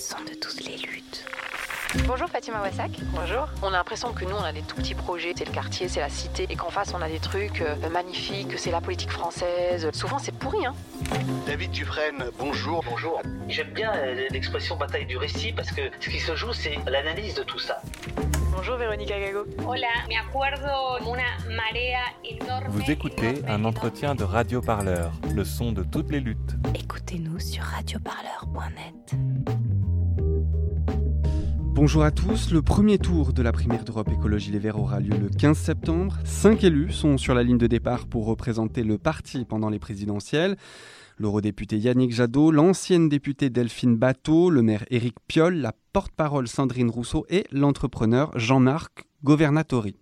son de toutes les luttes. Bonjour Fatima Wassak. Bonjour. On a l'impression que nous, on a des tout petits projets, c'est le quartier, c'est la cité, et qu'en face, on a des trucs euh, magnifiques, c'est la politique française. Souvent, c'est pourri, hein. David Dufresne, bonjour. Bonjour. J'aime bien euh, l'expression bataille du récit parce que ce qui se joue, c'est l'analyse de tout ça. Bonjour Véronique Agago. Hola, me acuerdo una marea enorme. Vous écoutez un entretien de Radio Parleur, le son de toutes les luttes. Écoutez-nous sur radioparleur.net. Bonjour à tous, le premier tour de la primaire d'Europe Écologie Les Verts aura lieu le 15 septembre. Cinq élus sont sur la ligne de départ pour représenter le parti pendant les présidentielles. L'eurodéputé Yannick Jadot, l'ancienne députée Delphine Bateau, le maire Éric Piolle, la porte-parole Sandrine Rousseau et l'entrepreneur Jean-Marc Governatori.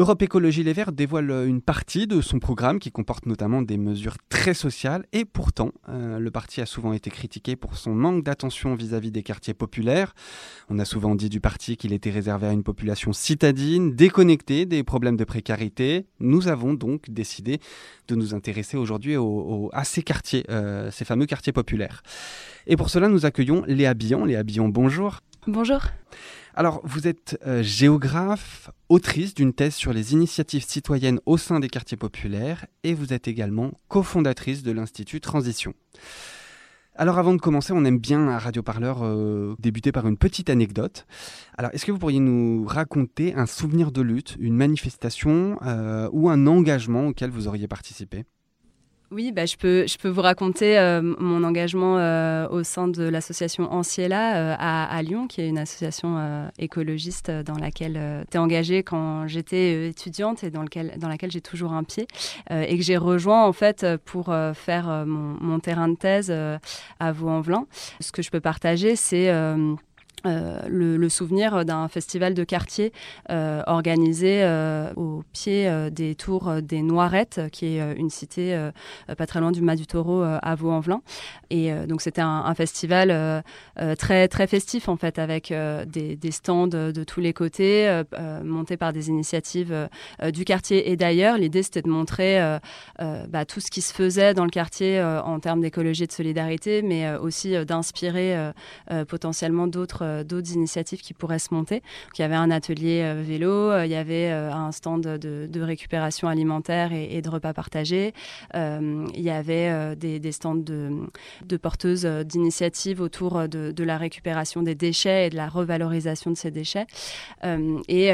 Europe Écologie Les Verts dévoile une partie de son programme qui comporte notamment des mesures très sociales et pourtant euh, le parti a souvent été critiqué pour son manque d'attention vis-à-vis des quartiers populaires. On a souvent dit du parti qu'il était réservé à une population citadine, déconnectée des problèmes de précarité. Nous avons donc décidé de nous intéresser aujourd'hui à ces quartiers, euh, ces fameux quartiers populaires. Et pour cela, nous accueillons Léa Billon. Léa Billon, bonjour. Bonjour. Alors, vous êtes euh, géographe, autrice d'une thèse sur les initiatives citoyennes au sein des quartiers populaires et vous êtes également cofondatrice de l'Institut Transition. Alors avant de commencer, on aime bien à Radio Parleur euh, débuter par une petite anecdote. Alors est-ce que vous pourriez nous raconter un souvenir de lutte, une manifestation euh, ou un engagement auquel vous auriez participé? Oui, bah, je, peux, je peux vous raconter euh, mon engagement euh, au sein de l'association Anciela euh, à, Lyon, qui est une association écologiste dans laquelle tu es engagée quand j'étais étudiante et dans, lequel, dans laquelle j'ai toujours un pied, et que j'ai rejoint en fait pour faire mon, mon, terrain de thèse à Vaux-en-Velin. Ce que je peux partager, c'est euh, le, souvenir d'un festival de quartier euh, organisé euh, au pied des tours des Noirettes, qui est une cité pas très loin du Mas du Taureau à Vaux-en-Velin. Et donc c'était un, festival très très festif en fait, avec des, stands de tous les côtés, montés par des initiatives du quartier et d'ailleurs. L'idée c'était de montrer bah, tout ce qui se faisait dans le quartier en termes d'écologie et de solidarité, mais aussi d'inspirer potentiellement d'autres euh, d'autres initiatives qui pourraient se monter. il y avait un atelier euh, vélo, euh, il y avait un stand de, récupération alimentaire et, de repas partagés. il y avait des, stands de, porteuses d'initiatives autour de, la récupération des déchets et de la revalorisation de ces déchets. et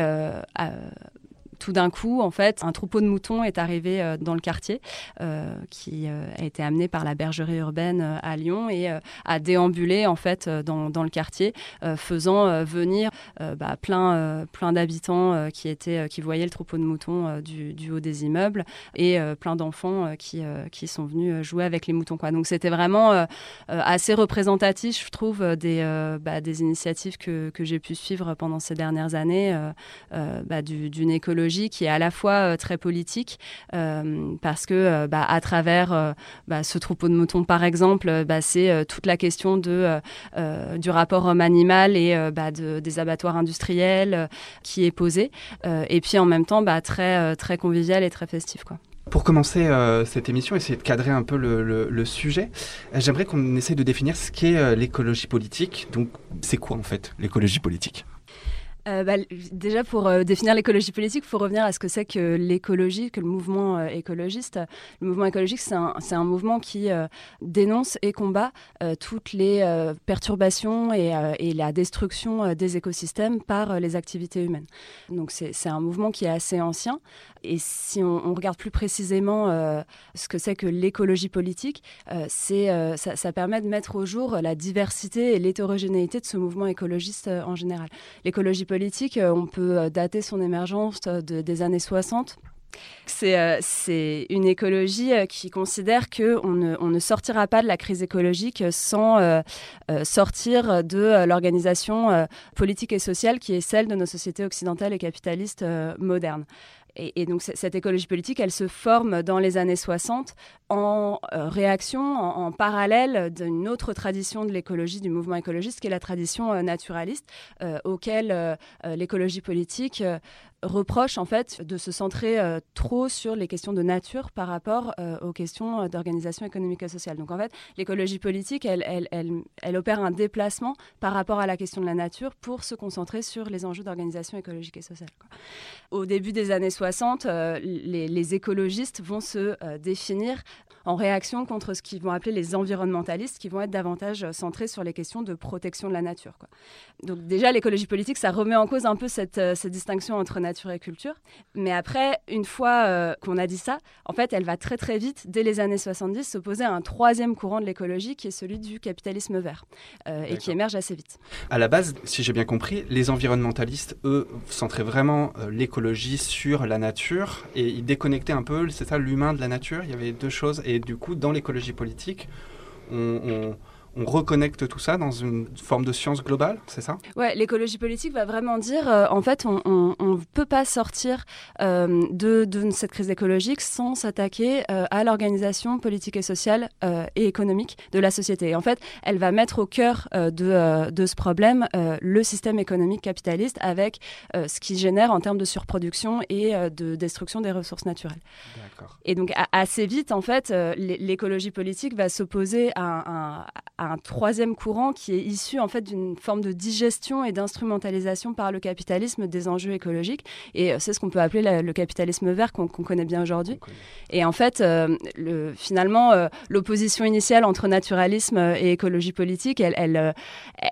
tout d'un coup, en fait, un troupeau de moutons est arrivé euh, dans le quartier, euh, qui euh, a été amené par la bergerie urbaine à Lyon et a déambulé en fait dans, le quartier, faisant venir bah, plein, d'habitants qui voyaient le troupeau de moutons du, haut des immeubles et plein d'enfants qui, sont venus jouer avec les moutons. Donc c'était vraiment assez représentatif, je trouve, des, bah, des initiatives que, que j'ai pu suivre pendant ces dernières années, bah, d'une écologie qui est à la fois euh, très politique euh, parce que euh, bah, à travers bah, ce troupeau de moutons par exemple, bah, c'est toute la question de, du rapport homme-animal et des abattoirs industriels qui est posée et puis en même temps très, très convivial et très festif. Pour commencer cette émission, essayer de cadrer un peu le sujet, j'aimerais qu'on essaye de définir ce qu'est l'écologie politique. Donc, c'est quoi en fait l'écologie politique? Euh, bah, déjà, pour euh, définir l'écologie politique, il faut revenir à ce que c'est que l'écologie, que le mouvement euh, écologiste. Le mouvement écologique, c'est un, mouvement qui dénonce et combat toutes les perturbations et, la destruction des écosystèmes par les activités humaines. Donc, c'est un mouvement qui est assez ancien. Et si on, regarde plus précisément ce que c'est que l'écologie politique, ça, permet de mettre au jour la diversité et l'hétérogénéité de ce mouvement écologiste en général. L'écologie euh, on peut euh, dater son émergence des années 60. C'est c'est une écologie qui considère qu'on ne, on ne sortira pas de la crise écologique sans sortir de l'organisation politique et sociale qui est celle de nos sociétés occidentales et capitalistes modernes. Et, donc cette écologie politique, elle se forme dans les années 60 en euh, réaction, en, parallèle d'une autre tradition de l'écologie, du mouvement écologiste, qui est la tradition euh, naturaliste, euh, auquel l'écologie politique reproche en fait de se centrer trop sur les questions de nature par rapport aux questions d'organisation économique et sociale. Donc en fait, l'écologie politique, elle, opère un déplacement par rapport à la question de la nature pour se concentrer sur les enjeux d'organisation écologique et sociale. Au début des années 60, les, écologistes vont se définir en réaction contre ce qu'ils vont appeler les environnementalistes, qui vont être davantage centrés sur les questions de protection de la nature. Donc déjà, l'écologie politique, ça remet en cause un peu cette, euh, cette distinction entre nature et culture. Mais après, une fois euh, qu'on a dit ça, en fait, elle va très très vite, dès les années 70, s'opposer à un troisième courant de l'écologie, qui est celui du capitalisme vert, euh, et qui émerge assez vite. À la base, si j'ai bien compris, les environnementalistes, eux, centraient vraiment l'écologie sur la nature, et ils déconnectaient un peu, c'est ça, l'humain de la nature. Il y avait deux choses, et du coup, dans l'écologie politique, on on reconnecte tout ça dans une forme de science globale, c'est ça? Ouais, l'écologie politique va vraiment dire, euh, en fait, on ne peut pas sortir euh, de, cette crise écologique sans s'attaquer euh, à l'organisation politique et sociale et économique de la société. Et en fait, elle va mettre au cœur de, de, ce problème le système économique capitaliste avec ce qui génère en termes de surproduction et de destruction des ressources naturelles. Et donc, assez vite, en fait, l'écologie politique va s'opposer à, à un troisième courant qui est issu en fait d'une forme de digestion et d'instrumentalisation par le capitalisme des enjeux écologiques. Et euh, c'est ce qu'on peut appeler le capitalisme vert qu'on connaît bien aujourd'hui. Et en fait, euh, le, finalement, euh, l'opposition initiale entre naturalisme et écologie politique, elle, elle,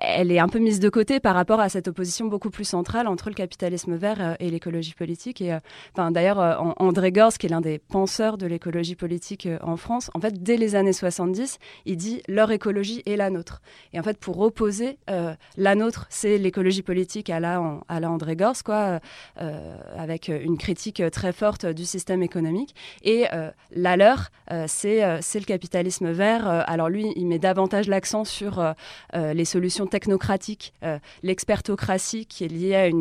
elle, est un peu mise de côté par rapport à cette opposition beaucoup plus centrale entre le capitalisme vert et l'écologie politique. Et enfin, d'ailleurs, André Gorz, qui est l'un des penseurs de l'écologie politique en France, en fait, dès les années 70, il dit leur écologie et la nôtre. Et en fait, pour opposer euh, la nôtre, c'est l'écologie politique à la, à la André Gors, quoi, euh, avec une critique très forte du système économique. Et euh, la leur, c'est le capitalisme vert. alors lui, il met davantage l'accent sur les solutions technocratiques, l'expertocratie qui est liée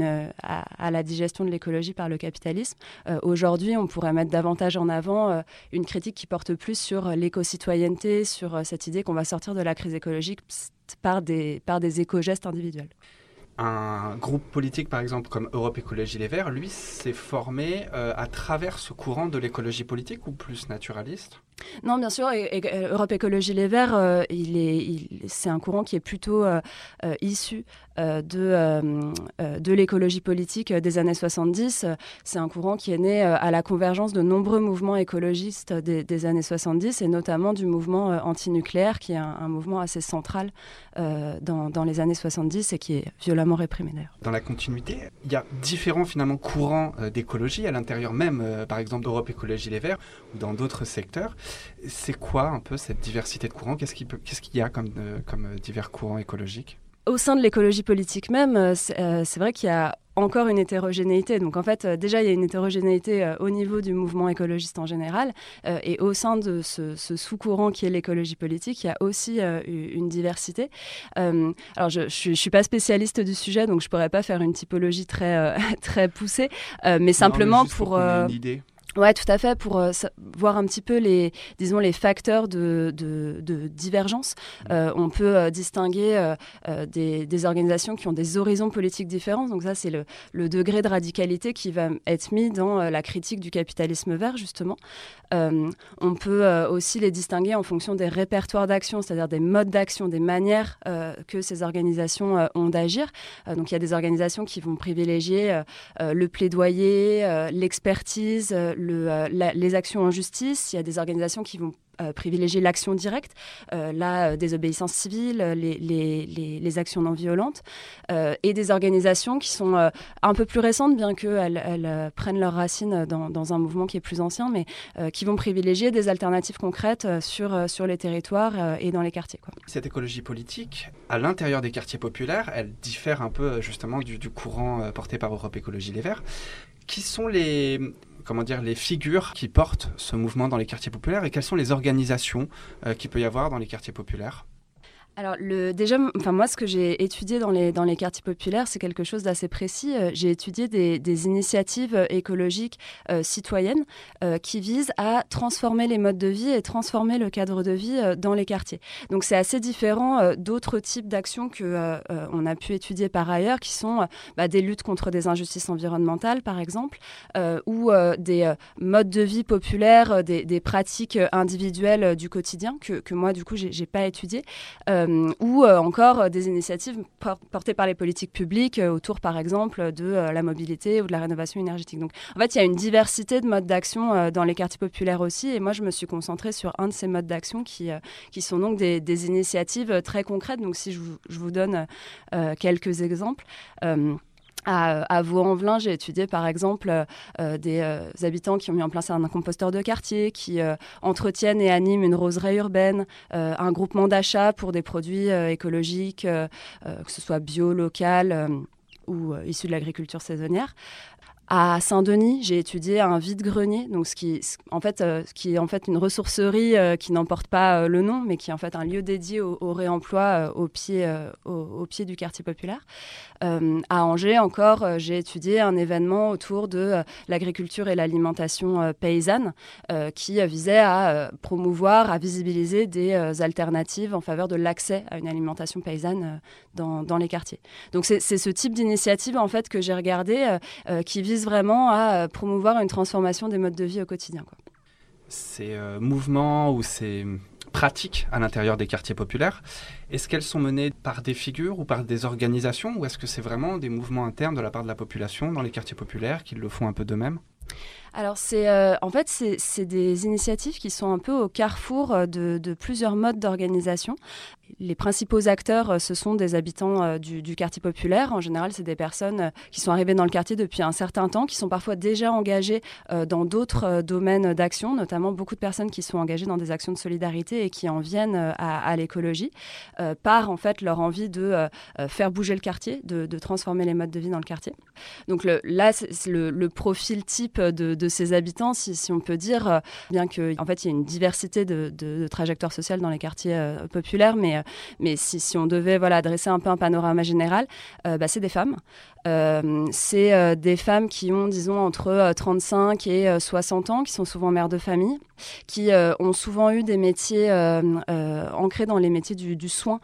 à, à, la digestion de l'écologie par le capitalisme. Aujourd'hui, on pourrait mettre davantage en avant une critique qui porte plus sur l'éco-citoyenneté, sur cette idée qu'on va sortir de la crise écologique par des, par des éco-gestes individuels. Un groupe politique, par exemple, comme Europe Écologie Les Verts, lui, s'est formé euh, à travers ce courant de l'écologie politique ou plus naturaliste? Non, bien sûr, Europe Écologie Les Verts, euh, c'est un courant qui est plutôt euh, euh, issu de, l'écologie politique des années 70. C'est un courant qui est né à la convergence de nombreux mouvements écologistes des, années 70 et notamment du mouvement antinucléaire, qui est un, mouvement assez central dans, les années 70 et qui est Dans la continuité, il y a différents finalement courants d'écologie à l'intérieur même, par exemple d'Europe Écologie Les Verts ou dans d'autres secteurs. C'est quoi un peu cette diversité de courants? Qu'est-ce qu'il y a comme, euh, comme euh, divers courants écologiques? Au sein de l'écologie politique même, euh, c'est vrai qu'il y a encore une hétérogénéité. Donc en fait, déjà, il y a une hétérogénéité au niveau du mouvement écologiste en général. et au sein de ce, sous-courant qui est l'écologie politique, il y a aussi une diversité. alors, je ne suis pas spécialiste du sujet, donc je ne pourrais pas faire une typologie très, très poussée. mais simplement pour... une idée. Ouais, tout à fait, pour euh, voir un petit peu les, disons, les facteurs de, de, de divergence. Mmh. Euh, on peut euh, distinguer des, des, organisations qui ont des horizons politiques différents. Donc ça, c'est le, le, degré de radicalité qui va être mis dans la critique du capitalisme vert, justement. on peut aussi les distinguer en fonction des répertoires d'action, c'est-à-dire des modes d'action, des manières que ces organisations ont d'agir. donc il y a des organisations qui vont privilégier le plaidoyer, l'expertise, euh, les actions en justice, il y a des organisations qui vont euh, privilégier l'action directe, euh, la désobéissance civile, les, les, actions non violentes, et des organisations qui sont un peu plus récentes, bien qu'elles elles, prennent leurs racines dans, un mouvement qui est plus ancien, mais qui vont privilégier des alternatives concrètes sur, les territoires et dans les quartiers. Cette écologie politique, à l'intérieur des quartiers populaires, elle diffère un peu justement du, du courant porté par Europe Écologie Les Verts. Qui sont les, comment dire, les figures qui portent ce mouvement dans les quartiers populaires et quelles sont les organisations euh, qu'il peut y avoir dans les quartiers populaires alors déjà, enfin moi, ce que j'ai étudié dans les, dans les quartiers populaires, c'est quelque chose d'assez précis. Euh, j'ai étudié des, initiatives euh, écologiques euh, citoyennes qui visent à transformer les modes de vie et transformer le cadre de vie dans les quartiers. Donc c'est assez différent d'autres types d'actions que on a pu étudier par ailleurs, qui sont bah, des luttes contre des injustices environnementales, par exemple, ou des modes de vie populaires, des, pratiques individuelles du quotidien que, que moi, du coup, j'ai pas étudié. Ou euh, encore euh, des initiatives portées par les politiques publiques autour, par exemple, de la mobilité ou de la rénovation énergétique. Donc, en fait, il y a une diversité de modes d'action dans les quartiers populaires aussi. Et moi, je me suis concentrée sur un de ces modes d'action qui, qui sont donc des, initiatives très concrètes. Donc, si je vous donne quelques exemples. À, Vaux-en-Velin, j'ai étudié par exemple euh, des euh, habitants qui ont mis en place un, composteur de quartier, qui euh, entretiennent et animent une roseraie urbaine, un groupement d'achat pour des produits écologiques, que ce soit bio, local ou issus de l'agriculture saisonnière. À Saint-Denis, j'ai étudié un vide-grenier, donc ce qui, euh, est en fait une ressourcerie euh, qui n'emporte pas euh, le nom, mais qui est en fait un lieu dédié au, réemploi au, pied, au, au, pied du quartier populaire. à Angers, encore, j'ai étudié un événement autour de l'agriculture et l'alimentation paysanne, qui visait à promouvoir, à visibiliser des alternatives en faveur de l'accès à une alimentation paysanne dans, dans les quartiers. Donc c'est ce type d'initiative en fait que j'ai regardé, qui vise vraiment à promouvoir une transformation des modes de vie au quotidien. Quoi. Ces euh, mouvements ou ces pratiques à l'intérieur des quartiers populaires, est-ce qu'elles sont menées par des figures ou par des organisations ou est-ce que c'est vraiment des mouvements internes de la part de la population dans les quartiers populaires qui le font un peu d'eux-mêmes? Alors, c'est euh, en fait, c'est des initiatives qui sont un peu au carrefour euh, de, plusieurs modes d'organisation. Les principaux acteurs, euh, ce sont des habitants du, quartier populaire. En général, c'est des personnes qui sont arrivées dans le quartier depuis un certain temps, qui sont parfois déjà engagées dans d'autres domaines d'action, notamment beaucoup de personnes qui sont engagées dans des actions de solidarité et qui en viennent à, l'écologie, par en fait leur envie de faire bouger le quartier, de, transformer les modes de vie dans le quartier. Donc là, le, le, profil type de ces habitants, si, on peut dire, bien qu'en en fait il y a une diversité de, de trajectoires sociales dans les quartiers populaires, mais mais si, on devait voilà, dresser un peu un panorama général, euh, bah, c'est des femmes. Euh, c'est euh, des femmes qui ont, disons, entre 35 et 60 ans, qui sont souvent mères de famille, qui ont souvent eu des métiers ancrés dans les métiers du, soin.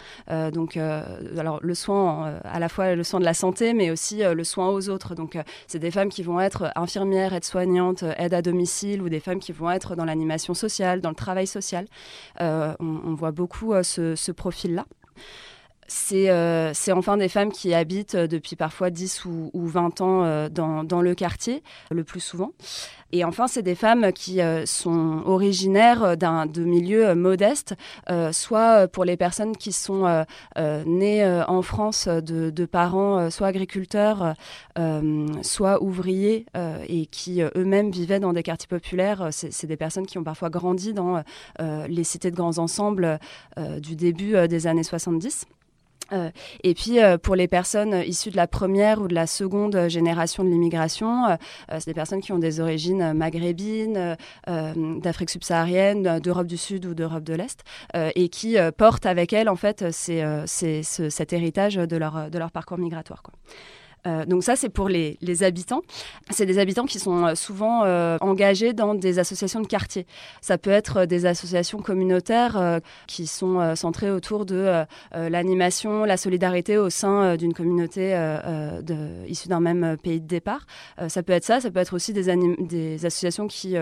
donc, alors, le soin, à la fois le soin de la santé, mais aussi le soin aux autres. Donc, c'est des femmes qui vont être infirmières, aides-soignantes, aides à domicile, ou des femmes qui vont être dans l'animation sociale, dans le travail social. On, voit beaucoup ce profil-là. C'est euh, enfin des femmes qui habitent euh, depuis parfois 10 ou, ou 20 ans euh, dans, dans, le quartier, le plus souvent. Et enfin, c'est des femmes qui euh, sont originaires de milieux modestes, soit pour les personnes qui sont nées en France de, de parents soit agriculteurs, soit ouvriers, et qui eux-mêmes vivaient dans des quartiers populaires. C'est des personnes qui ont parfois grandi dans les cités de grands ensembles du début des années 70. Euh, et puis euh, pour les personnes issues de la première ou de la seconde génération de l'immigration, euh, c'est des personnes qui ont des origines maghrébines, d'Afrique subsaharienne, d'Europe du Sud ou d'Europe de l'Est, et qui portent avec elles en fait cet héritage de leur, parcours migratoire. Euh, donc ça, c'est pour les, habitants. C'est des habitants qui sont euh, souvent euh, engagés dans des associations de quartier. Ça peut être des associations communautaires qui sont centrées autour de l'animation, la solidarité au sein d'une communauté issue d'un même pays de départ. ça peut être ça, ça peut être aussi des, des associations qui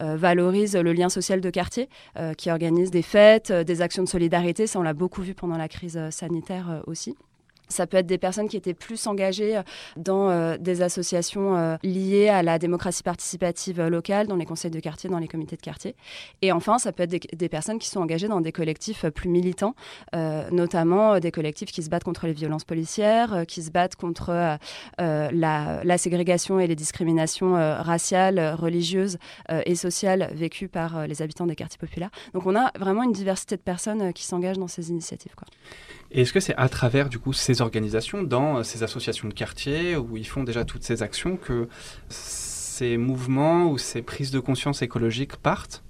valorisent le lien social de quartier, qui organisent des fêtes, des actions de solidarité. Ça, on l'a beaucoup vu pendant la crise sanitaire aussi. Ça peut être des personnes qui étaient plus engagées dans euh, des associations euh, liées à la démocratie participative locale, dans les conseils de quartier, dans les comités de quartier. Et enfin, ça peut être des, personnes qui sont engagées dans des collectifs plus militants, euh, notamment des collectifs qui se battent contre les violences policières, euh, qui se battent contre euh, la, la, ségrégation et les discriminations raciales, religieuses et sociales vécues par les habitants des quartiers populaires. Donc on a vraiment une diversité de personnes qui s'engagent dans ces initiatives. Quoi. Et est-ce que c'est à travers du coup ces organisations, dans ces associations de quartier où ils font déjà toutes ces actions, que ces mouvements ou ces prises de conscience écologiques partent?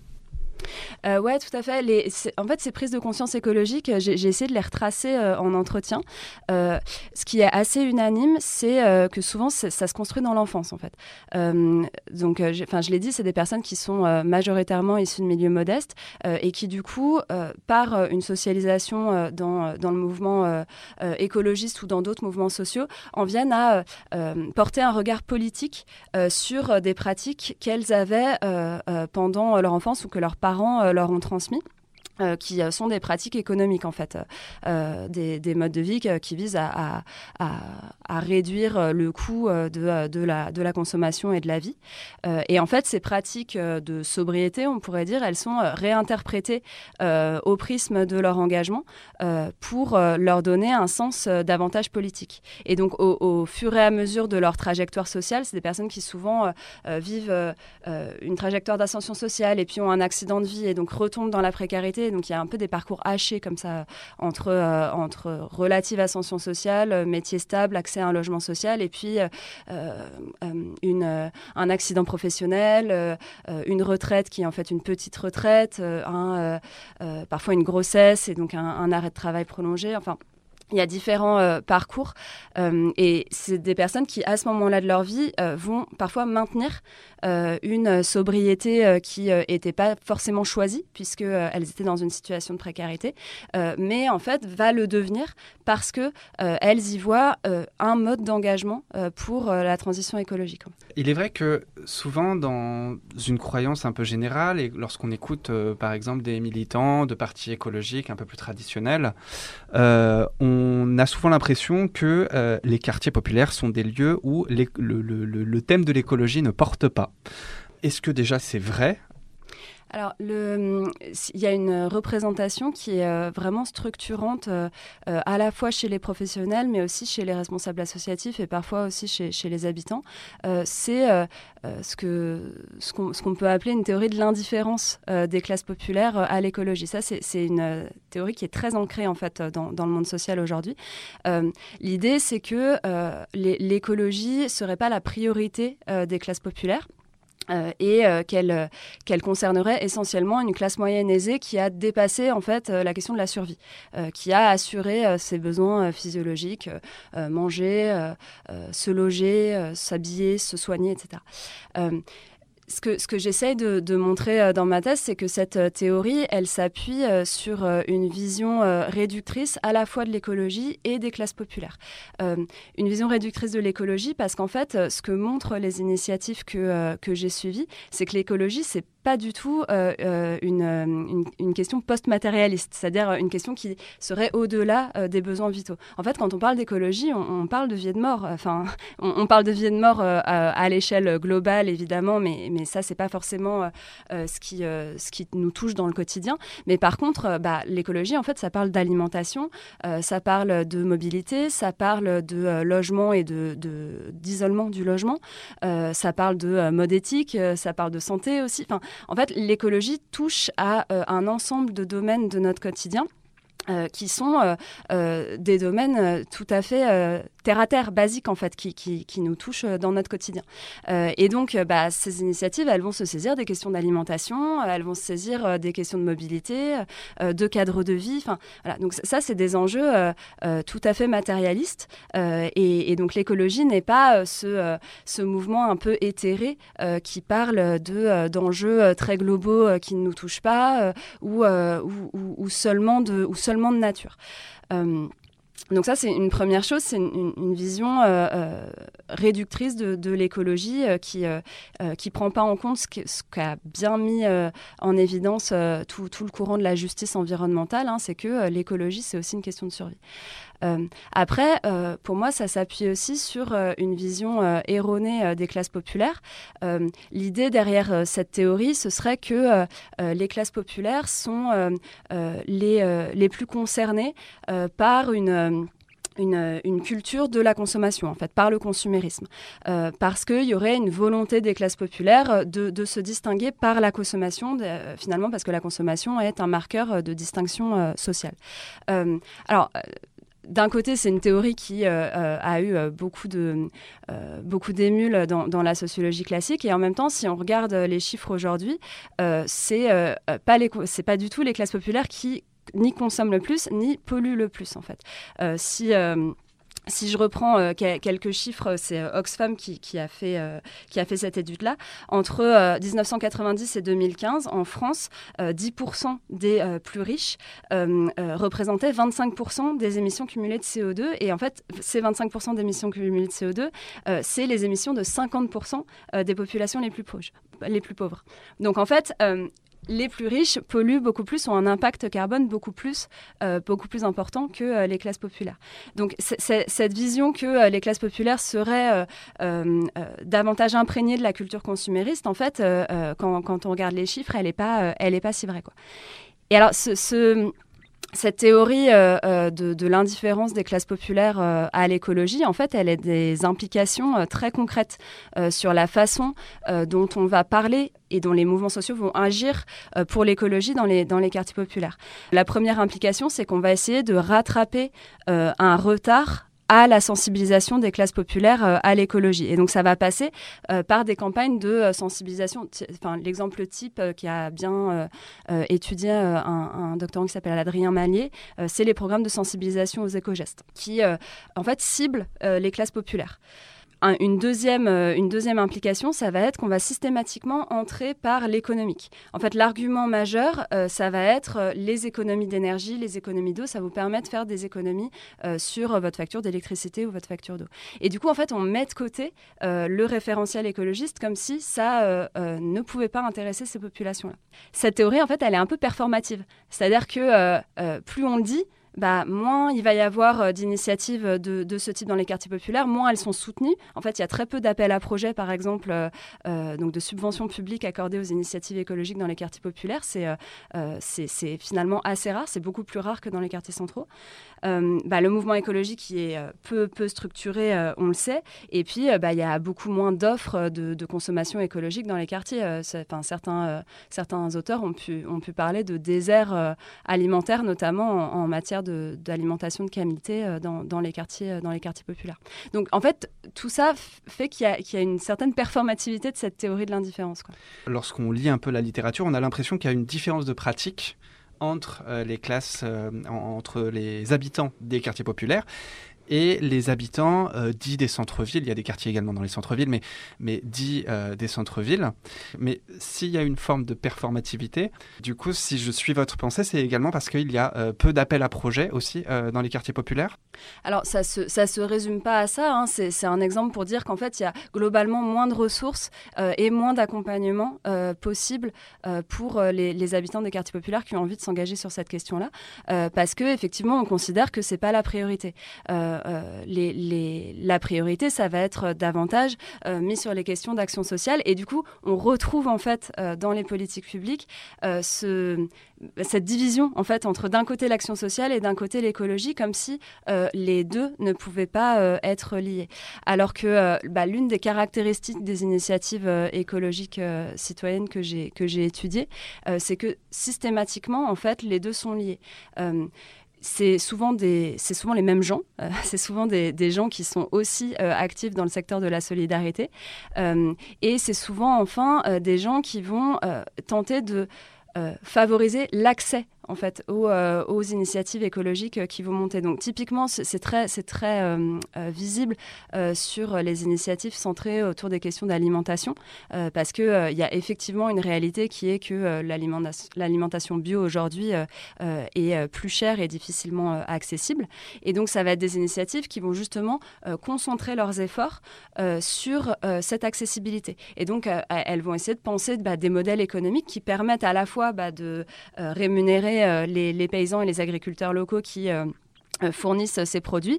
Euh, ouais, tout à fait. En fait, ces prises de conscience écologiques, j'ai essayé de les retracer euh, en entretien. Euh, ce qui est assez unanime, c'est euh, que souvent, ça se construit dans l'enfance, en fait. donc, je l'ai dit, c'est des personnes qui sont majoritairement issues de milieux modestes et qui, du coup, par une socialisation dans, dans, le mouvement écologiste ou dans d'autres mouvements sociaux, en viennent à porter un regard politique sur des pratiques qu'elles avaient pendant leur enfance ou que leurs parents leur ont transmis. Euh, qui euh, sont des pratiques économiques en fait, euh, des, des, modes de vie qui, visent à, réduire le coût de, la, consommation et de la vie. et en fait, ces pratiques de sobriété, on pourrait dire, elles sont réinterprétées au prisme de leur engagement pour leur donner un sens davantage politique. Et donc, au, fur et à mesure de leur trajectoire sociale, c'est des personnes qui souvent vivent une trajectoire d'ascension sociale et puis ont un accident de vie et donc retombent dans la précarité donc il y a un peu des parcours hachés comme ça entre, euh, entre relative ascension sociale, euh, métier stable, accès à un logement social et puis euh, une, un accident professionnel, une retraite qui est en fait une petite retraite, parfois une grossesse et donc un, arrêt de travail prolongé. Enfin, il y a différents parcours et c'est des personnes qui, à ce moment-là de leur vie, vont parfois maintenir une sobriété qui n'était pas forcément choisie puisqu'elles étaient dans une situation de précarité, mais en fait va le devenir parce que elles y voient un mode d'engagement pour la transition écologique. Il est vrai que souvent dans une croyance un peu générale et lorsqu'on écoute par exemple des militants de partis écologiques un peu plus traditionnels, on a souvent l'impression que euh, les quartiers populaires sont des lieux où le, thème de l'écologie ne porte pas. Est-ce que déjà c'est vrai? Alors, il y a une représentation qui est euh, vraiment structurante euh, à la fois chez les professionnels, mais aussi chez les responsables associatifs et parfois aussi chez, les habitants. c'est ce qu'on ce qu'on peut appeler une théorie de l'indifférence des classes populaires à l'écologie. Ça, c'est une théorie qui est très ancrée en fait dans, le monde social aujourd'hui. L'idée, c'est que l'écologie serait pas la priorité des classes populaires. Euh, et euh, qu'elle euh, qu'elle concernerait essentiellement une classe moyenne aisée qui a dépassé en fait la question de la survie, qui a assuré ses besoins physiologiques, manger, se loger, s'habiller, se soigner, etc ce que, j'essaye de, montrer euh, dans ma thèse, c'est que cette euh, théorie, elle s'appuie euh, sur une vision réductrice à la fois de l'écologie et des classes populaires. une vision réductrice de l'écologie parce qu'en fait, ce que montrent les initiatives que, j'ai suivies, c'est que l'écologie, c'est pas du tout une, question post-matérialiste, c'est-à-dire une question qui serait au-delà des besoins vitaux. En fait, quand on parle d'écologie, on, parle de vie et de mort. Enfin, on, parle de vie et de mort à, l'échelle globale, évidemment, mais ça, c'est pas forcément ce, qui, ce qui nous touche dans le quotidien. Mais par contre, bah, l'écologie, en fait, ça parle d'alimentation, ça parle de mobilité, ça parle de logement et de, d'isolement du logement, ça parle de mode éthique, ça parle de santé aussi. En fait, l'écologie touche à euh, un ensemble de domaines de notre quotidien. Euh, qui sont euh, des domaines tout à fait terre à terre, basiques en fait, qui, qui, nous touchent dans notre quotidien. et donc, bah, ces initiatives, elles vont se saisir des questions d'alimentation, elles vont se saisir des questions de mobilité, de cadre de vie. Enfin, voilà. Donc ça, c'est des enjeux tout à fait matérialistes. Et, donc l'écologie n'est pas ce, ce mouvement un peu éthéré qui parle de d'enjeux très globaux qui ne nous touchent pas ou, ou, seulement de ou seulement de nature. Euh, donc ça, c'est une première chose, c'est une, vision euh, euh, réductrice de, l'écologie qui qui prend pas en compte ce qu'a bien mis en évidence tout, tout, le courant de la justice environnementale, hein, c'est que l'écologie, c'est aussi une question de survie. Euh, après, euh, pour moi, ça s'appuie aussi sur euh, une vision erronée des classes populaires. L'idée derrière cette théorie, ce serait que les classes populaires sont les, les plus concernées par une... Une, culture de la consommation, en fait, par le consumérisme. parce qu'il y aurait une volonté des classes populaires de, de se distinguer par la consommation, finalement, parce que la consommation est un marqueur de distinction sociale. alors, d'un côté, c'est une théorie qui a eu beaucoup de beaucoup d'émules dans, la sociologie classique, et en même temps, si on regarde les chiffres aujourd'hui, c'est pas les c'est pas du tout les classes populaires qui ni consomment le plus, ni polluent le plus, en fait. Si je reprends euh, quelques chiffres, c'est euh, Oxfam qui, a fait, euh, qui a fait cette étude-là. Entre 1990 et 2015, en France, 10% des plus riches représentaient 25% des émissions cumulées de CO2. Et en fait, ces 25% d'émissions cumulées de CO2, c'est les émissions de 50% des populations les plus, proches, les plus pauvres. Donc en fait, les plus riches polluent beaucoup plus, ont un impact carbone beaucoup plus, euh, beaucoup plus important que euh, les classes populaires. Donc cette vision que euh, les classes populaires seraient davantage imprégnées de la culture consumériste, en fait, quand, on regarde les chiffres, elle n'est pas, elle pas si vraie. Quoi. Et alors ce cette théorie euh, euh, de, l'indifférence des classes populaires euh, à l'écologie, en fait, elle a des implications très concrètes sur la façon dont on va parler et dont les mouvements sociaux vont agir pour l'écologie dans les, dans les quartiers populaires. La première implication, c'est qu'on va essayer de rattraper un retard à la sensibilisation des classes populaires euh, à l'écologie. Et donc ça va passer euh, par des campagnes de euh, sensibilisation. Enfin, l'exemple type qui a bien étudié un, doctorant qui s'appelle Adrien Mallier, c'est les programmes de sensibilisation aux éco-gestes, qui en fait ciblent les classes populaires une, deuxième, euh, une deuxième implication, ça va être qu'on va systématiquement entrer par l'économique. En fait, l'argument majeur, euh, ça va être euh, les économies d'énergie, les économies d'eau, ça vous permet de faire des économies sur votre facture d'électricité ou votre facture d'eau. Et du coup, en fait, on met de côté le référentiel écologiste comme si ça ne pouvait pas intéresser ces populations-là. Cette théorie, en fait, elle est un peu performative. C'est-à-dire que plus on dit, bah, moins il va y avoir euh, d'initiatives de, de, ce type dans les quartiers populaires, moins elles sont soutenues. En fait, il y a très peu d'appels à projets, par exemple, euh, euh, donc de subventions publiques accordées aux initiatives écologiques dans les quartiers populaires. C'est c'est finalement assez rare, c'est beaucoup plus rare que dans les quartiers centraux. Bah, le mouvement écologique est peu, peu structuré, on le sait. Et puis, bah, il y a beaucoup moins d'offres de, consommation écologique dans les quartiers. Enfin, certains, certains auteurs ont pu, ont pu parler de déserts alimentaires, notamment en, en matière de d'alimentation de, qualité euh, dans, les quartiers, euh, dans les quartiers populaires. Donc en fait, tout ça fait qu'il y, a une certaine performativité de cette théorie de l'indifférence. Lorsqu'on lit un peu la littérature, on a l'impression qu'il y a une différence de pratique entre euh, les classes, entre les habitants des quartiers populaires et les habitants euh, dits des centres-villes, il y a des quartiers également dans les centres-villes, mais, mais dits euh, des centres-villes. Mais s'il y a une forme de performativité, du coup, si je suis votre pensée, c'est également parce qu'il y a euh, peu d'appels à projets aussi dans les quartiers populaires Alors, ça ne se, ça se résume pas à ça. Hein. C'est un exemple pour dire qu'en fait, il y a globalement moins de ressources et moins d'accompagnement possible pour les, habitants des quartiers populaires qui ont envie de s'engager sur cette question-là, parce que effectivement, on considère que c'est pas la priorité. Euh, les, la priorité, ça va être davantage euh, mis sur les questions d'action sociale. Et du coup, on retrouve en fait euh, dans les politiques publiques ce, cette division en fait entre d'un côté l'action sociale et d'un côté l'écologie, comme si les deux ne pouvaient pas être liés. Alors que bah, l'une des caractéristiques des initiatives écologiques citoyennes que j'ai que j'ai étudiées, c'est que systématiquement en fait les deux sont liés c'est souvent, les mêmes gens, euh, c'est souvent des, gens qui sont aussi euh, actifs dans le secteur de la solidarité, euh, et c'est souvent enfin des gens qui vont tenter de favoriser l'accès en fait aux, euh, initiatives écologiques euh, qui vont monter. Donc typiquement, c'est très, c'est très euh, visible sur les initiatives centrées autour des questions d'alimentation, parce qu'il il y a effectivement une réalité qui est que l'alimentation bio aujourd'hui est plus chère et difficilement accessible. Et donc ça va être des initiatives qui vont justement concentrer leurs efforts sur cette accessibilité. Et donc elles vont essayer de penser bah, des modèles économiques qui permettent à la fois bah, de rémunérer euh, les, paysans et les agriculteurs locaux qui euh, euh, fournissent ces produits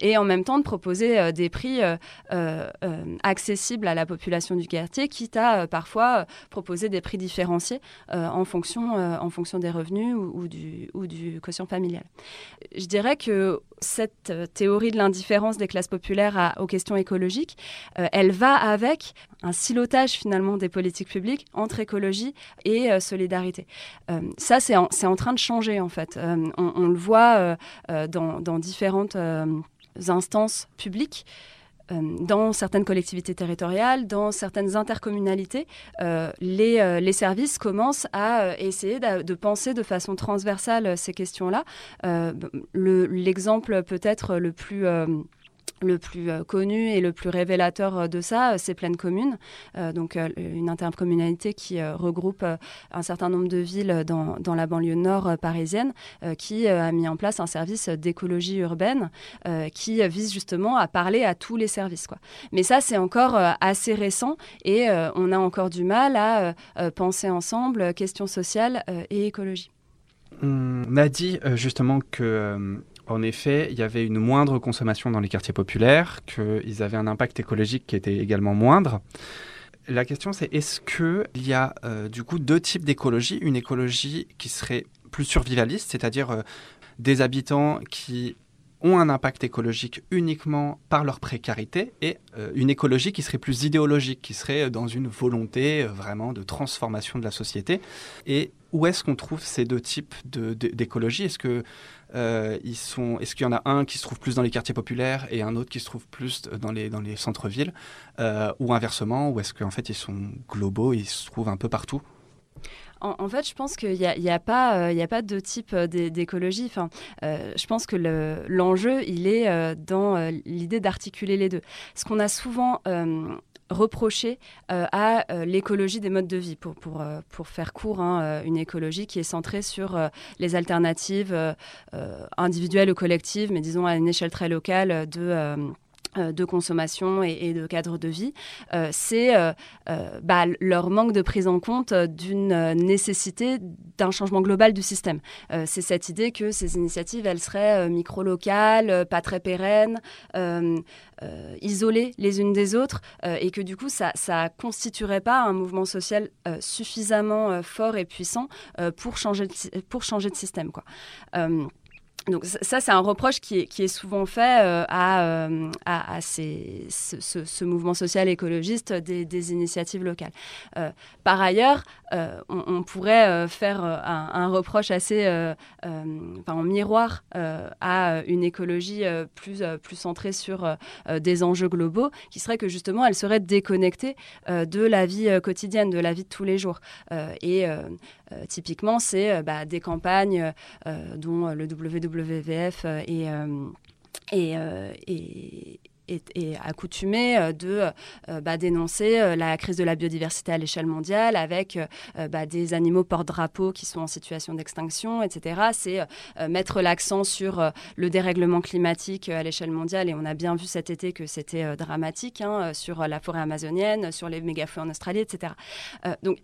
et en même temps de proposer des prix accessibles à la population du quartier, quitte à parfois proposer des prix différenciés en, fonction, en fonction des revenus ou, du, ou du quotient familial. Je dirais que cette théorie de l'indifférence des classes populaires aux questions écologiques, elle va avec un silotage finalement des politiques publiques entre écologie et solidarité. ça, c'est en, en, train de changer en fait. On, le voit dans, différentes instances publiques. Euh, dans certaines collectivités territoriales, dans certaines intercommunalités, euh, euh, les, services commencent à essayer de, penser de façon transversale ces questions-là. L'exemple peut-être le plus le plus euh, connu et le plus révélateur euh, de ça, euh, c'est Pleine Commune, donc une intercommunalité qui regroupe un certain nombre de villes dans, la banlieue nord parisienne, qui a mis en place un service d'écologie urbaine qui vise justement à parler à tous les services. Quoi. Mais ça, c'est encore assez récent et on a encore du mal à penser ensemble questions sociales et écologie. On a dit justement que en effet, il y avait une moindre consommation dans les quartiers populaires, qu'ils avaient un impact écologique qui était également moindre. La question c'est est-ce qu'il y a euh, du coup deux types d'écologie? Une écologie qui serait plus survivaliste, c'est-à-dire euh, des habitants qui ont un impact écologique uniquement par leur précarité et euh, une écologie qui serait plus idéologique, qui serait dans une volonté vraiment de transformation de la société. Et où est-ce qu'on trouve ces deux types d'écologie? Est-ce que euh, ils sont, est-ce qu'il y en a un qui se trouve plus dans les quartiers populaires et un autre qui se trouve plus dans les, dans les centres-villes? Euh, Ou inversement Ou est-ce qu'en fait ils sont globaux, ils se trouvent un peu partout? En, fait, je pense qu'il n'y a, y a, pas, euh, il a pas de type d'écologie. Enfin, je pense que l'enjeu, il est dans l'idée d'articuler les deux. Ce qu'on a souvent reprocher euh, à euh, l'écologie des modes de vie, pour, pour, euh, pour faire court, hein, une écologie qui est centrée sur les alternatives individuelles ou collectives, mais disons à une échelle très locale de de consommation et, de cadre de vie, c'est bah, leur manque de prise en compte d'une nécessité d'un changement global du système. c'est cette idée que ces initiatives, elles seraient micro-locales, pas très pérennes, euh, isolées les unes des autres euh, et que du coup ça ne constituerait pas un mouvement social euh, suffisamment fort et puissant pour, changer de, pour changer de système. Quoi. Donc ça, c'est un reproche qui est, souvent fait euh, à, euh, ce, mouvement social écologiste des, des initiatives locales. Euh, par ailleurs, on, pourrait faire un, un, reproche assez en miroir à une écologie plus, plus centrée sur des enjeux globaux, qui serait que justement, elle serait déconnectée de la vie quotidienne, de la vie de tous les jours. et typiquement, c'est bah, des campagnes dont le WW WWF euh, euh, euh, et, et, accoutumé de bah, dénoncer la crise de la biodiversité à l'échelle mondiale avec bah, des animaux porte-drapeau qui sont en situation d'extinction, etc. C'est mettre l'accent sur le dérèglement climatique à l'échelle mondiale et on a bien vu cet été que c'était dramatique hein, sur la forêt amazonienne, sur les méga-feux en Australie, etc. donc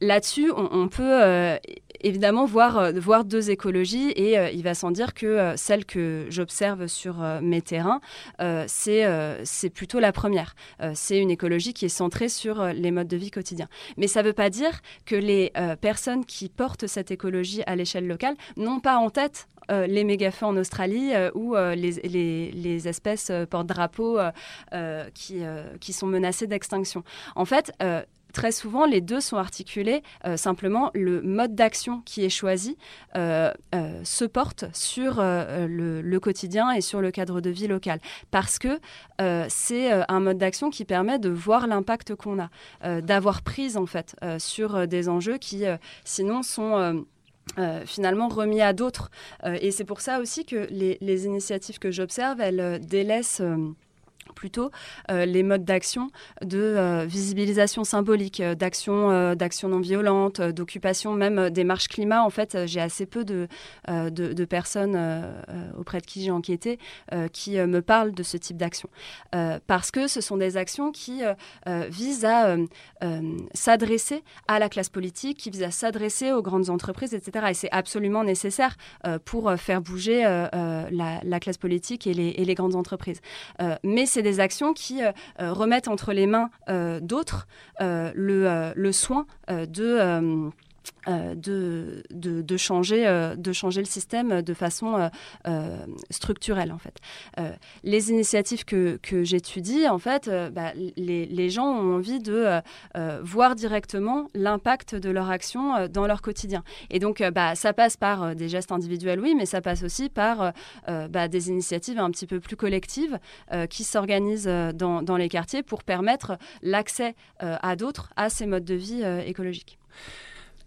là-dessus, on, peut euh, évidemment voir, euh, voir deux écologies et euh, il va sans dire que celle que j'observe sur mes terrains, c'est plutôt la première. c'est une écologie qui est centrée sur les modes de vie quotidiens. Mais ça ne veut pas dire que les personnes qui portent cette écologie à l'échelle locale n'ont pas en tête les méga-feux en Australie ou les, les, espèces porte-drapeaux qui, qui sont menacées d'extinction. En fait, très souvent, les deux sont articulés. Euh, simplement, le mode d'action qui est choisi euh, euh, se porte sur le, quotidien et sur le cadre de vie local. Parce que c'est un mode d'action qui permet de voir l'impact qu'on a, d'avoir prise en fait sur des enjeux qui, sinon, sont... finalement remis à d'autres. et c'est pour ça aussi que les, les initiatives que j'observe, elles délaissent plutôt euh, les modes d'action de euh, visibilisation symbolique, euh, d'action, non violente, d'occupation, même des marches climat. En fait, j'ai assez peu de, de, personnes auprès de qui j'ai enquêté qui me parlent de ce type d'action. parce que ce sont des actions qui visent à s'adresser à la classe politique, qui visent à s'adresser aux grandes entreprises, etc. Et c'est absolument nécessaire pour faire bouger la, classe politique et les, et les grandes entreprises. mais c'est des actions qui euh, euh, remettent entre les mains euh, d'autres le, le, soin de euh, de, de, changer, euh, de changer le système de façon euh, structurelle en fait. les initiatives que, que j'étudie, en fait, bah, les, les, gens ont envie de voir directement l'impact de leur action dans leur quotidien. Et donc, bah, ça passe par des gestes individuels, oui, mais ça passe aussi par bah, des initiatives un petit peu plus collectives qui s'organisent dans, dans, les quartiers pour permettre l'accès à d'autres à ces modes de vie écologiques.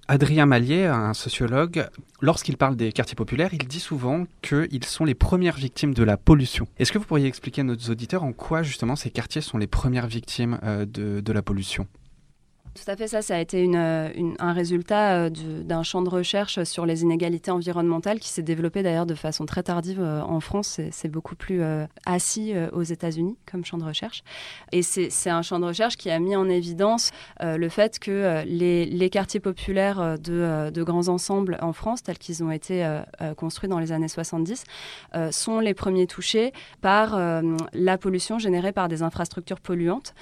Adrien Mallier, un sociologue, lorsqu'il parle des quartiers populaires, il dit souvent qu'ils sont les premières victimes de la pollution. Est-ce que vous pourriez expliquer à nos auditeurs en quoi justement ces quartiers sont les premières victimes euh, de la pollution? Tout à fait, ça, ça a été euh, un résultat euh, d'un champ de recherche sur les inégalités environnementales qui s'est développé d'ailleurs de façon très tardive euh, en France. C'est beaucoup plus assis aux États-Unis comme champ de recherche. Et c'est un champ de recherche qui a mis en évidence le fait que les, quartiers populaires de, grands ensembles en France, tels qu'ils ont été construits dans les années 70, sont les premiers touchés par la pollution générée par des infrastructures polluantes,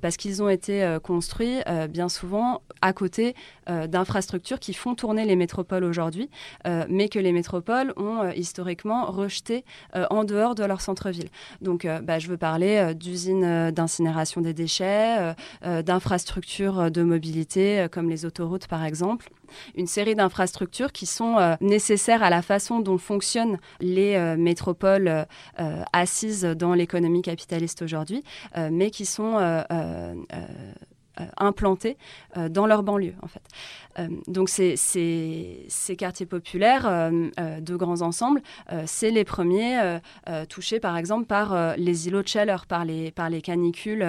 parce qu'ils ont été construits bien souvent à côté euh, d'infrastructures qui font tourner les métropoles aujourd'hui, euh, mais que les métropoles ont euh, historiquement rejeté en dehors de leur centre-ville. Donc, bah, je veux parler d'usines d'incinération des déchets, d'infrastructures de mobilité comme les autoroutes par exemple une série d'infrastructures qui sont nécessaires à la façon dont fonctionnent les métropoles assises dans l'économie capitaliste aujourd'hui, mais qui sont implantés euh, dans leur banlieue, en fait. Euh, donc, ces, ces, quartiers populaires de grands ensembles, c'est les premiers touchés, par exemple, par les îlots de chaleur, par les, par les canicules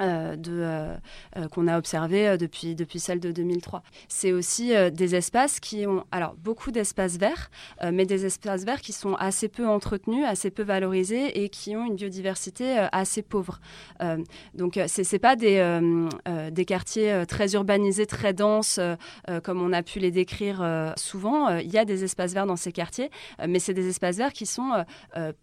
euh, euh, euh, qu'on a observé depuis, depuis celle de 2003. C'est aussi des espaces qui ont alors beaucoup d'espaces verts, mais des espaces verts qui sont assez peu entretenus, assez peu valorisés et qui ont une biodiversité assez pauvre. donc c'est c'est pas des, des quartiers très urbanisés, très denses comme on a pu les décrire souvent. Il y a des espaces verts dans ces quartiers, mais c'est des espaces verts qui sont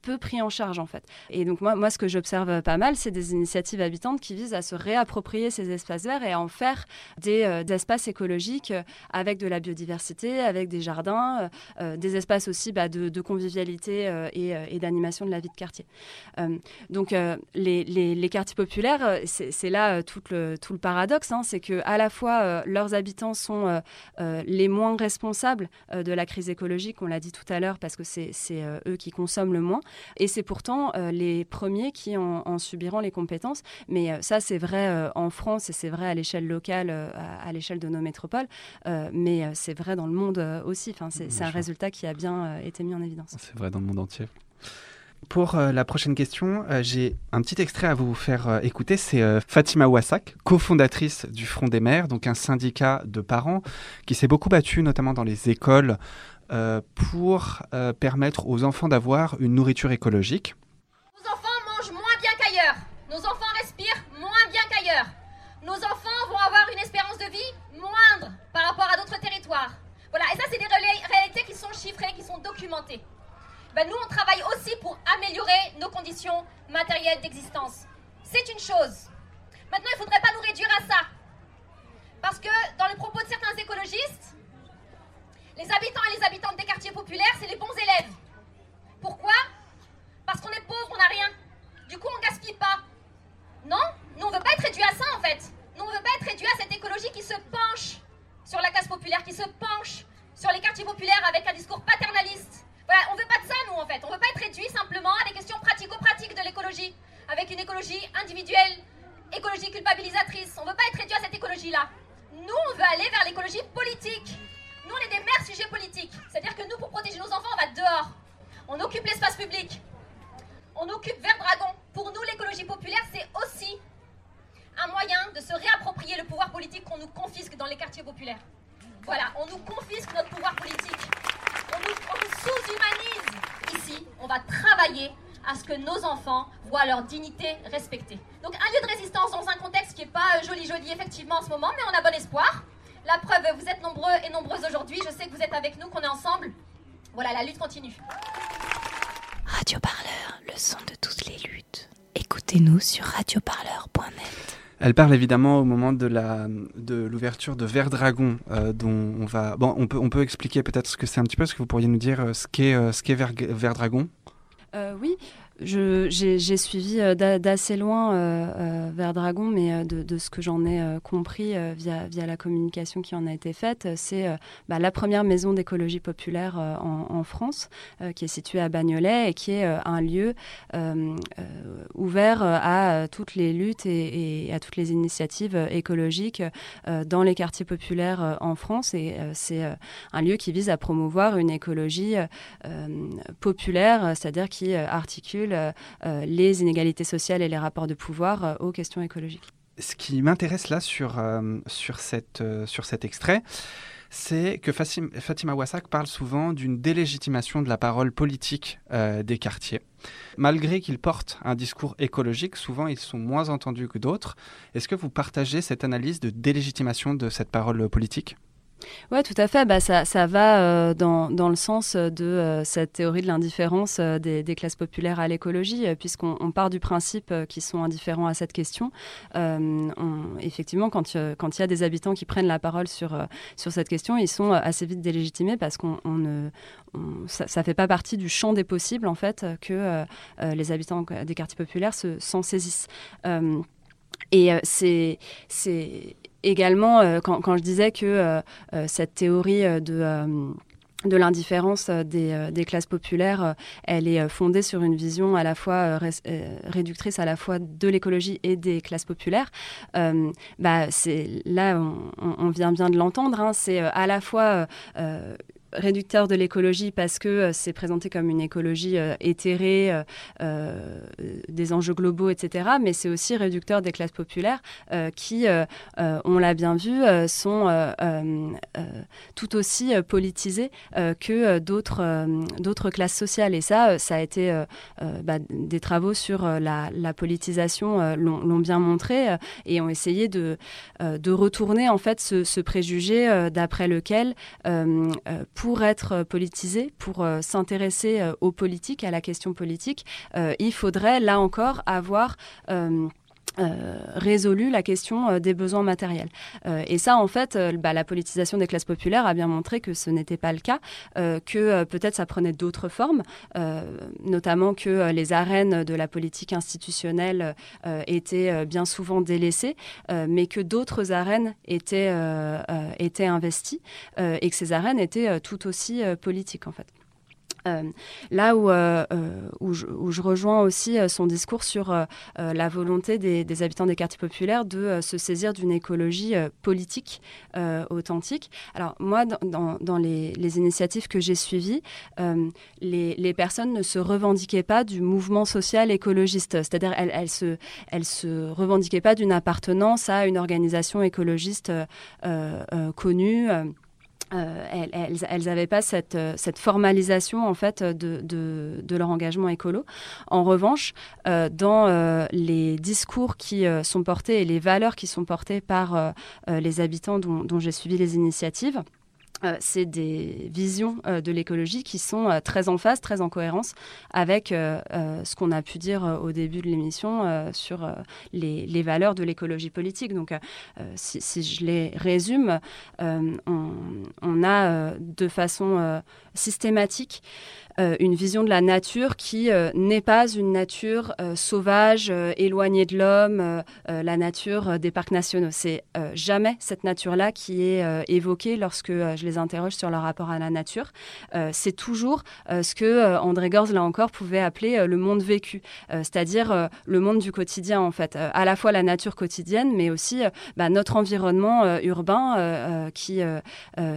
peu pris en charge en fait. Et donc moi, moi ce que j'observe pas mal, c'est des initiatives habitantes qui visent à se réapproprier ces espaces verts et à en faire des, euh, espaces écologiques euh, avec de la biodiversité, avec des jardins, euh, des espaces aussi bah, de, convivialité et, d'animation de la vie de quartier. donc les, quartiers populaires, c'est là tout le, tout le paradoxe, hein, c'est que à la fois leurs habitants sont les moins responsables de la crise écologique, on l'a dit tout à l'heure, parce que c'est eux qui consomment le moins, et c'est pourtant les premiers qui en, en, subiront les compétences. Mais ça, c'est vrai euh, en France et c'est vrai à l'échelle locale, euh, à, l'échelle de nos métropoles, euh, mais c'est vrai dans le monde aussi. Enfin, c'est un résultat qui a bien été mis en évidence. C'est vrai dans le monde entier. Pour la prochaine question, j'ai un petit extrait à vous faire écouter. C'est Fatima Wassak, cofondatrice du Front des mères, donc un syndicat de parents qui s'est beaucoup battu, notamment dans les écoles, pour permettre aux enfants d'avoir une nourriture écologique. Nos enfants mangent moins bien qu'ailleurs. Nos enfants respirent moins bien qu'ailleurs. Nos enfants vont avoir une espérance de vie moindre par rapport à d'autres territoires. Voilà, et ça, c'est des réalités qui sont chiffrées, qui sont documentées. Ben, nous, on travaille aussi pour améliorer nos conditions matérielles d'existence. C'est une chose. Maintenant, il ne faudrait pas nous réduire à ça. Parce que dans le propos de certains écologistes, les habitants et les habitantes des quartiers populaires, c'est les bons élèves. Pourquoi? Parce qu'on est pauvre, on n'a rien. Du coup, on gaspille pas. Non Nous, on veut pas être réduit à ça, en fait. Nous, on veut pas être réduit à cette écologie qui se penche sur la classe populaire, qui se penche sur les quartiers populaires avec un discours paternaliste. Voilà, on veut pas de ça, nous, en fait. On veut pas être réduit simplement à des questions pratico-pratiques de l'écologie, avec une écologie individuelle, écologie culpabilisatrice. On veut pas être réduit à cette écologie-là. Nous, on veut aller vers l'écologie politique. Nous, on est des mères sujets politiques. C'est-à-dire que nous, pour protéger nos enfants, on va dehors. On occupe l'espace public. On occupe Vert Dragon. Pour nous, l'écologie populaire, c'est aussi un moyen de se réapproprier le pouvoir politique qu'on nous confisque dans les quartiers populaires. Voilà, on nous confisque notre pouvoir politique. On nous, sous-humanise. Ici, on va travailler à ce que nos enfants voient leur dignité respectée. Donc un lieu de résistance dans un contexte qui n'est pas joli joli effectivement en ce moment, mais on a bon espoir. La preuve, vous êtes nombreux et nombreuses aujourd'hui. Je sais que vous êtes avec nous, qu'on est ensemble. Voilà, la lutte continue. Radio Parleur, le son de toutes les luttes. Écoutez-nous sur radioparleur.net. Elle parle évidemment au moment de la de l'ouverture de Vert Dragon, dont on va. Bon, on peut on expliquer peut-être ce que c'est un petit peu. Est-ce que vous pourriez nous dire ce qu'est ce qu'est Vert Dragon? Oui j'ai suivi euh, d'assez loin euh, euh, vers Dragon, mais de, ce que j'en ai compris via, la communication qui en a été faite, c'est bah, la première maison d'écologie populaire en, France, qui est située à Bagnolet et qui est un lieu ouvert à toutes les luttes et, à toutes les initiatives écologiques dans les quartiers populaires en France. Et c'est un lieu qui vise à promouvoir une écologie populaire, c'est-à-dire qui articule euh, euh, les inégalités sociales et les rapports de pouvoir euh, aux questions écologiques. Ce qui m'intéresse là sur, sur, cette, sur cet extrait, c'est que Fatima Wassak parle souvent d'une délégitimation de la parole politique des quartiers. Malgré qu'ils portent un discours écologique, souvent ils sont moins entendus que d'autres. Est-ce que vous partagez cette analyse de délégitimation de cette parole politique? Oui, tout à fait. Bah, ça, ça va euh, dans, dans, le sens de euh, cette théorie de l'indifférence euh, des, classes populaires à l'écologie, puisqu'on part du principe qu'ils sont indifférents à cette question. On, effectivement, quand il y a des habitants qui prennent la parole sur, sur cette question, ils sont assez vite délégitimés parce qu'on ne, ça ne fait pas partie du champ des possibles, en fait, que les habitants des quartiers populaires s'en saisissent. Et c'est également, euh, quand, je disais que euh, euh, cette théorie de de l'indifférence des, des, classes populaires, elle est fondée sur une vision à la fois réductrice à la fois de l'écologie et des classes populaires. bah, c'est là, on, on, vient bien de l'entendre. Hein, c'est à la fois réducteur de l'écologie parce que euh, c'est présenté comme une écologie euh, éthérée, euh, des enjeux globaux, etc. Mais c'est aussi réducteur des classes populaires qui, on l'a bien vu, sont tout aussi politisées que d'autres classes sociales. Et ça, ça a été bah, des travaux sur la, politisation l'ont bien montré et ont essayé de, retourner en fait ce préjugé d'après lequel pour être euh, politisé, pour euh, s'intéresser euh, aux politiques, à la question politique, il faudrait là encore avoir euh, résolu la question euh, des besoins matériels. Euh, et ça, en fait, bah, la politisation des classes populaires a bien montré que ce n'était pas le cas, que peut-être ça prenait d'autres formes, notamment que les arènes de la politique institutionnelle étaient bien souvent délaissées, mais que d'autres arènes étaient, étaient investies et que ces arènes étaient tout aussi politiques, en fait. Euh, là où, euh, euh, où je, rejoins aussi son discours sur la volonté des, habitants des quartiers populaires de se saisir d'une écologie politique authentique. Alors moi, dans, les, initiatives que j'ai suivies, les, personnes ne se revendiquaient pas du mouvement social écologiste, c'est-à-dire elles, elles se revendiquaient pas d'une appartenance à une organisation écologiste connue. Euh, elles n'avaient pas cette, euh, cette, formalisation en fait de, de, leur engagement écolo. En revanche, euh, dans les discours qui sont portés et les valeurs qui sont portées par les habitants dont j'ai suivi les initiatives, euh, c'est des visions euh, de l'écologie qui sont euh, très en phase, très en cohérence avec ce qu'on a pu dire au début de l'émission sur les, valeurs de l'écologie politique. Donc, si, je les résume, on, a de façon systématique une vision de la nature qui euh, n'est pas une nature euh, sauvage, éloignée de l'homme, la nature des parcs nationaux. C'est jamais cette nature-là qui est évoquée lorsque je les interroge sur leur rapport à la nature. c'est toujours ce que André Gorz, là encore, pouvait appeler le monde vécu, c'est-à-dire le monde du quotidien, en fait. à la fois la nature quotidienne, mais aussi bah, notre environnement urbain qui,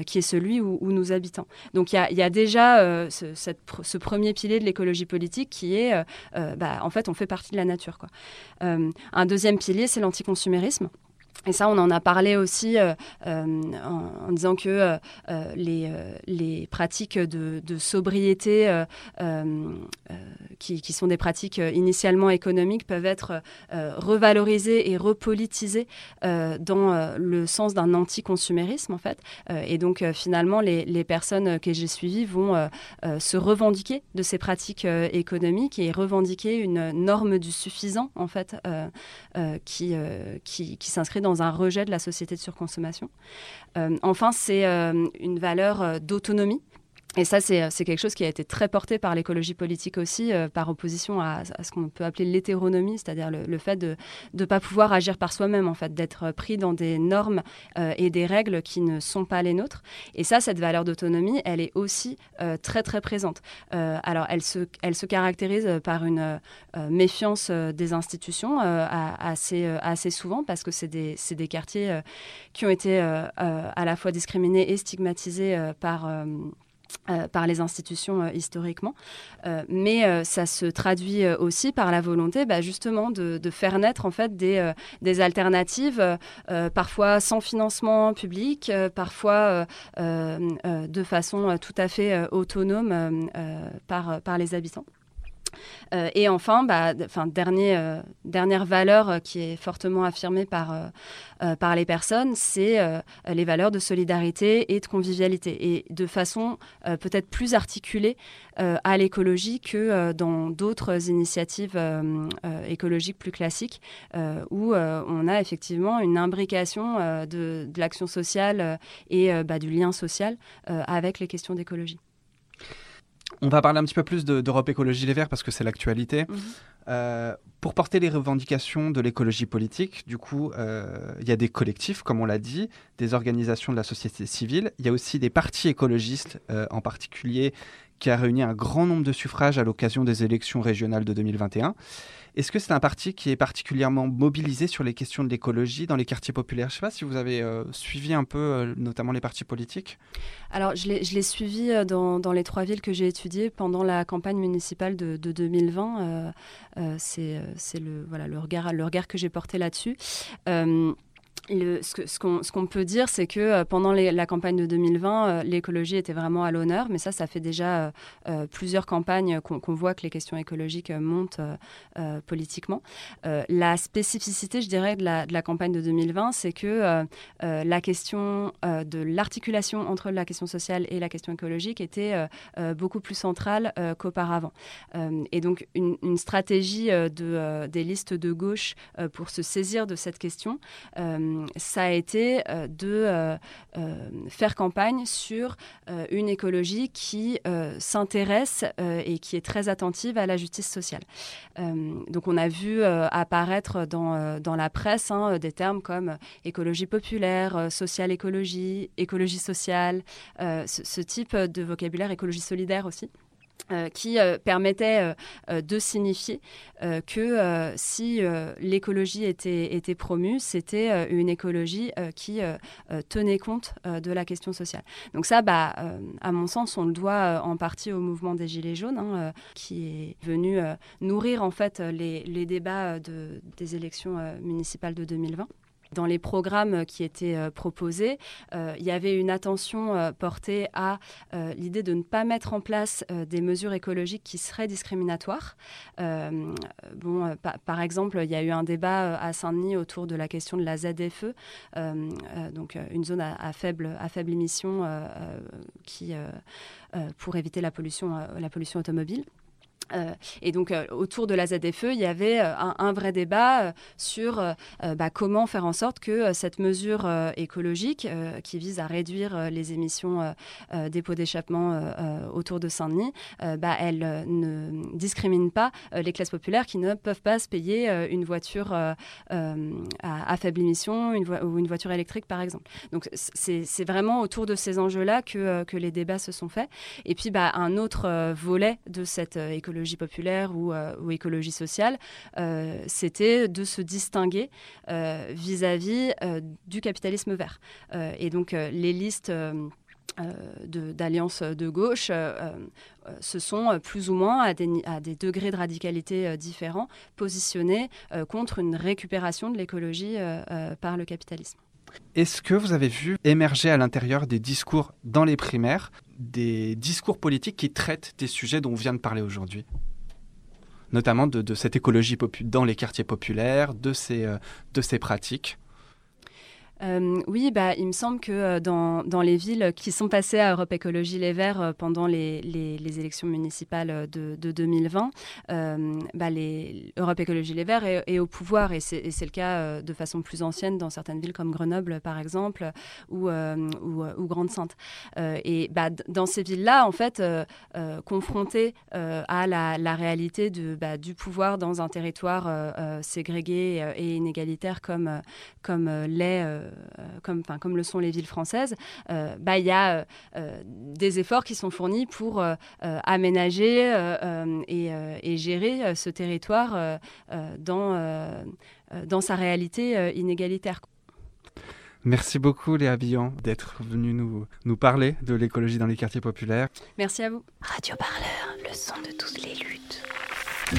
qui est celui où, nous habitons. Donc il y a, déjà cette ce premier pilier de l'écologie politique qui est, euh, euh, bah, en fait, on fait partie de la nature. Euh, un deuxième pilier, c'est l'anticonsumérisme. Et ça, on en a parlé aussi euh, euh, en, disant que euh, les, pratiques de, sobriété, qui, sont des pratiques initialement économiques, peuvent être revalorisées et repolitisées dans le sens d'un anticonsumérisme, en fait. et donc, finalement, les, personnes que j'ai suivies vont se revendiquer de ces pratiques économiques et revendiquer une norme du suffisant, en fait, qui, qui s'inscrit dans un rejet de la société de surconsommation. Euh, enfin, c'est euh, une valeur euh, d'autonomie et ça, euh, c'est quelque chose qui a été très porté par l'écologie politique aussi, euh, par opposition à, ce qu'on peut appeler l'hétéronomie, c'est-à-dire le, fait de ne pas pouvoir agir par soi-même, en fait, d'être pris dans des normes euh, et des règles qui ne sont pas les nôtres. Et ça, cette valeur d'autonomie, elle est aussi très, très présente. alors, elle se, elle se caractérise par une méfiance des institutions assez, assez souvent, parce que c'est des, des, quartiers qui ont été à la fois discriminés et stigmatisés par euh, par les institutions euh, historiquement. Euh, mais ça se traduit aussi par la volonté bah, justement de, faire naître en fait des, alternatives, parfois sans financement public, parfois de façon tout à fait autonome par les habitants. Euh, et enfin, bah, dernier, euh, dernière valeur euh, qui est fortement affirmée par, par les personnes, c'est les valeurs de solidarité et de convivialité, et de façon peut-être plus articulée à l'écologie que dans d'autres initiatives écologiques plus classiques, où on a effectivement une imbrication de, l'action sociale et bah, du lien social avec les questions d'écologie. On va parler un petit peu plus d'Europe Écologie Les Verts parce que c'est l'actualité. Mhm. Euh, pour porter les revendications de l'écologie politique, du coup, euh, il y a des collectifs, comme on l'a dit, des organisations de la société civile. Il y a aussi des partis écologistes, euh, en particulier, qui a réuni un grand nombre de suffrages à l'occasion des élections régionales de 2021. Est-ce que c'est un parti qui est particulièrement mobilisé sur les questions de l'écologie dans les quartiers populaires? Je ne sais pas si vous avez euh, suivi un peu, euh, notamment les partis politiques. Alors, je l'ai suivi euh, dans, les trois villes que j'ai étudiées pendant la campagne municipale de, 2020. c'est le regard que j'ai porté là-dessus ce qu'on peut dire, c'est que euh, pendant la campagne de 2020, euh, l'écologie était vraiment à l'honneur, mais ça, ça fait déjà euh, plusieurs campagnes qu'on voit que les questions écologiques montent politiquement. la spécificité, je dirais, de la, campagne de 2020, c'est que la question de l'articulation entre la question sociale et la question écologique était beaucoup plus centrale qu'auparavant. et donc, une, stratégie de, des listes de gauche pour se saisir de cette question, ça a été euh, de euh, euh, faire campagne sur une écologie qui s'intéresse et qui est très attentive à la justice sociale. donc on a vu apparaître dans, dans la presse hein, des termes comme écologie populaire, social écologie, écologie sociale, ce, type de vocabulaire, écologie solidaire aussi. Euh, qui euh, permettait euh, de signifier que si l'écologie était, promue, c'était une écologie qui tenait compte de la question sociale. Donc ça, bah, à mon sens, on le doit en partie au mouvement des Gilets jaunes, hein, qui est venu nourrir en fait les, débats de, des élections municipales de 2020. Dans les programmes qui étaient euh, proposés, euh, il y avait une attention euh, portée à l'idée de ne pas mettre en place des mesures écologiques qui seraient discriminatoires. bon, par exemple, il y a eu un débat à Saint-Denis autour de la question de la ZFE, donc une zone à, faible, émission qui, pour éviter la pollution automobile. Euh, et donc, euh, autour de la ZFE, il y avait euh, un, vrai débat sur bah, comment faire en sorte que cette mesure écologique, qui vise à réduire les émissions des pots d'échappement autour de Saint-Denis, bah, elle ne discrimine pas les classes populaires qui ne peuvent pas se payer une voiture à, faible émission ou une voiture électrique, par exemple. Donc, c'est vraiment autour de ces enjeux-là que, que les débats se sont faits. Et puis, bah, un autre volet de cette écologie populaire ou, euh, ou écologie sociale, euh, c'était de se distinguer euh, vis-à-vis du capitalisme vert. et donc les listes d'alliances de, gauche se sont plus ou moins à des, degrés de radicalité différents positionnés contre une récupération de l'écologie par le capitalisme. Est-ce que vous avez vu émerger à l'intérieur des discours dans les primaires, des discours politiques qui traitent des sujets dont on vient de parler aujourd'hui? Notamment de, cette écologie dans les quartiers populaires, de ces, de ces pratiques euh, oui, bah, il me semble que euh, dans, dans, les villes qui sont passées à Europe Écologie Les Verts euh, pendant les, les, élections municipales de, de 2020, bah, Europe Écologie Les Verts est, au pouvoir et c'est le cas de façon plus ancienne dans certaines villes comme Grenoble par exemple ou, ou, Grande-Sainte. et bah, dans ces villes-là, en fait, confrontées à la, réalité de, bah, du pouvoir dans un territoire ségrégué et inégalitaire comme, comme l'est comme, comme le sont les villes françaises, euh, bah, il y a euh, des efforts qui sont fournis pour aménager et, gérer ce territoire dans, dans sa réalité inégalitaire. Merci beaucoup Léa Billan d'être venue nous, nous parler de l'écologie dans les quartiers populaires. Merci à vous. Radio Parleur, le son de toutes les luttes.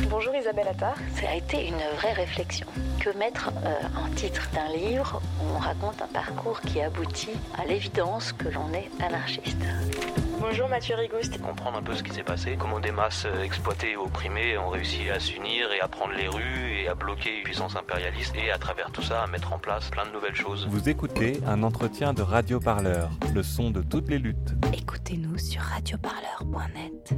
Bonjour Isabelle Attard. Ça a été une vraie réflexion. Que mettre euh, en titre d'un livre où on raconte un parcours qui aboutit à l'évidence que l'on est anarchiste? Bonjour Mathieu Rigouste. Comprendre un peu ce qui s'est passé, comment des masses euh, exploitées et opprimées ont réussi à s'unir et à prendre les rues et à bloquer une puissance impérialiste et à travers tout ça à mettre en place plein de nouvelles choses. Vous écoutez un entretien de Radio Parleur, le son de toutes les luttes. Écoutez-nous sur radioparleur.net.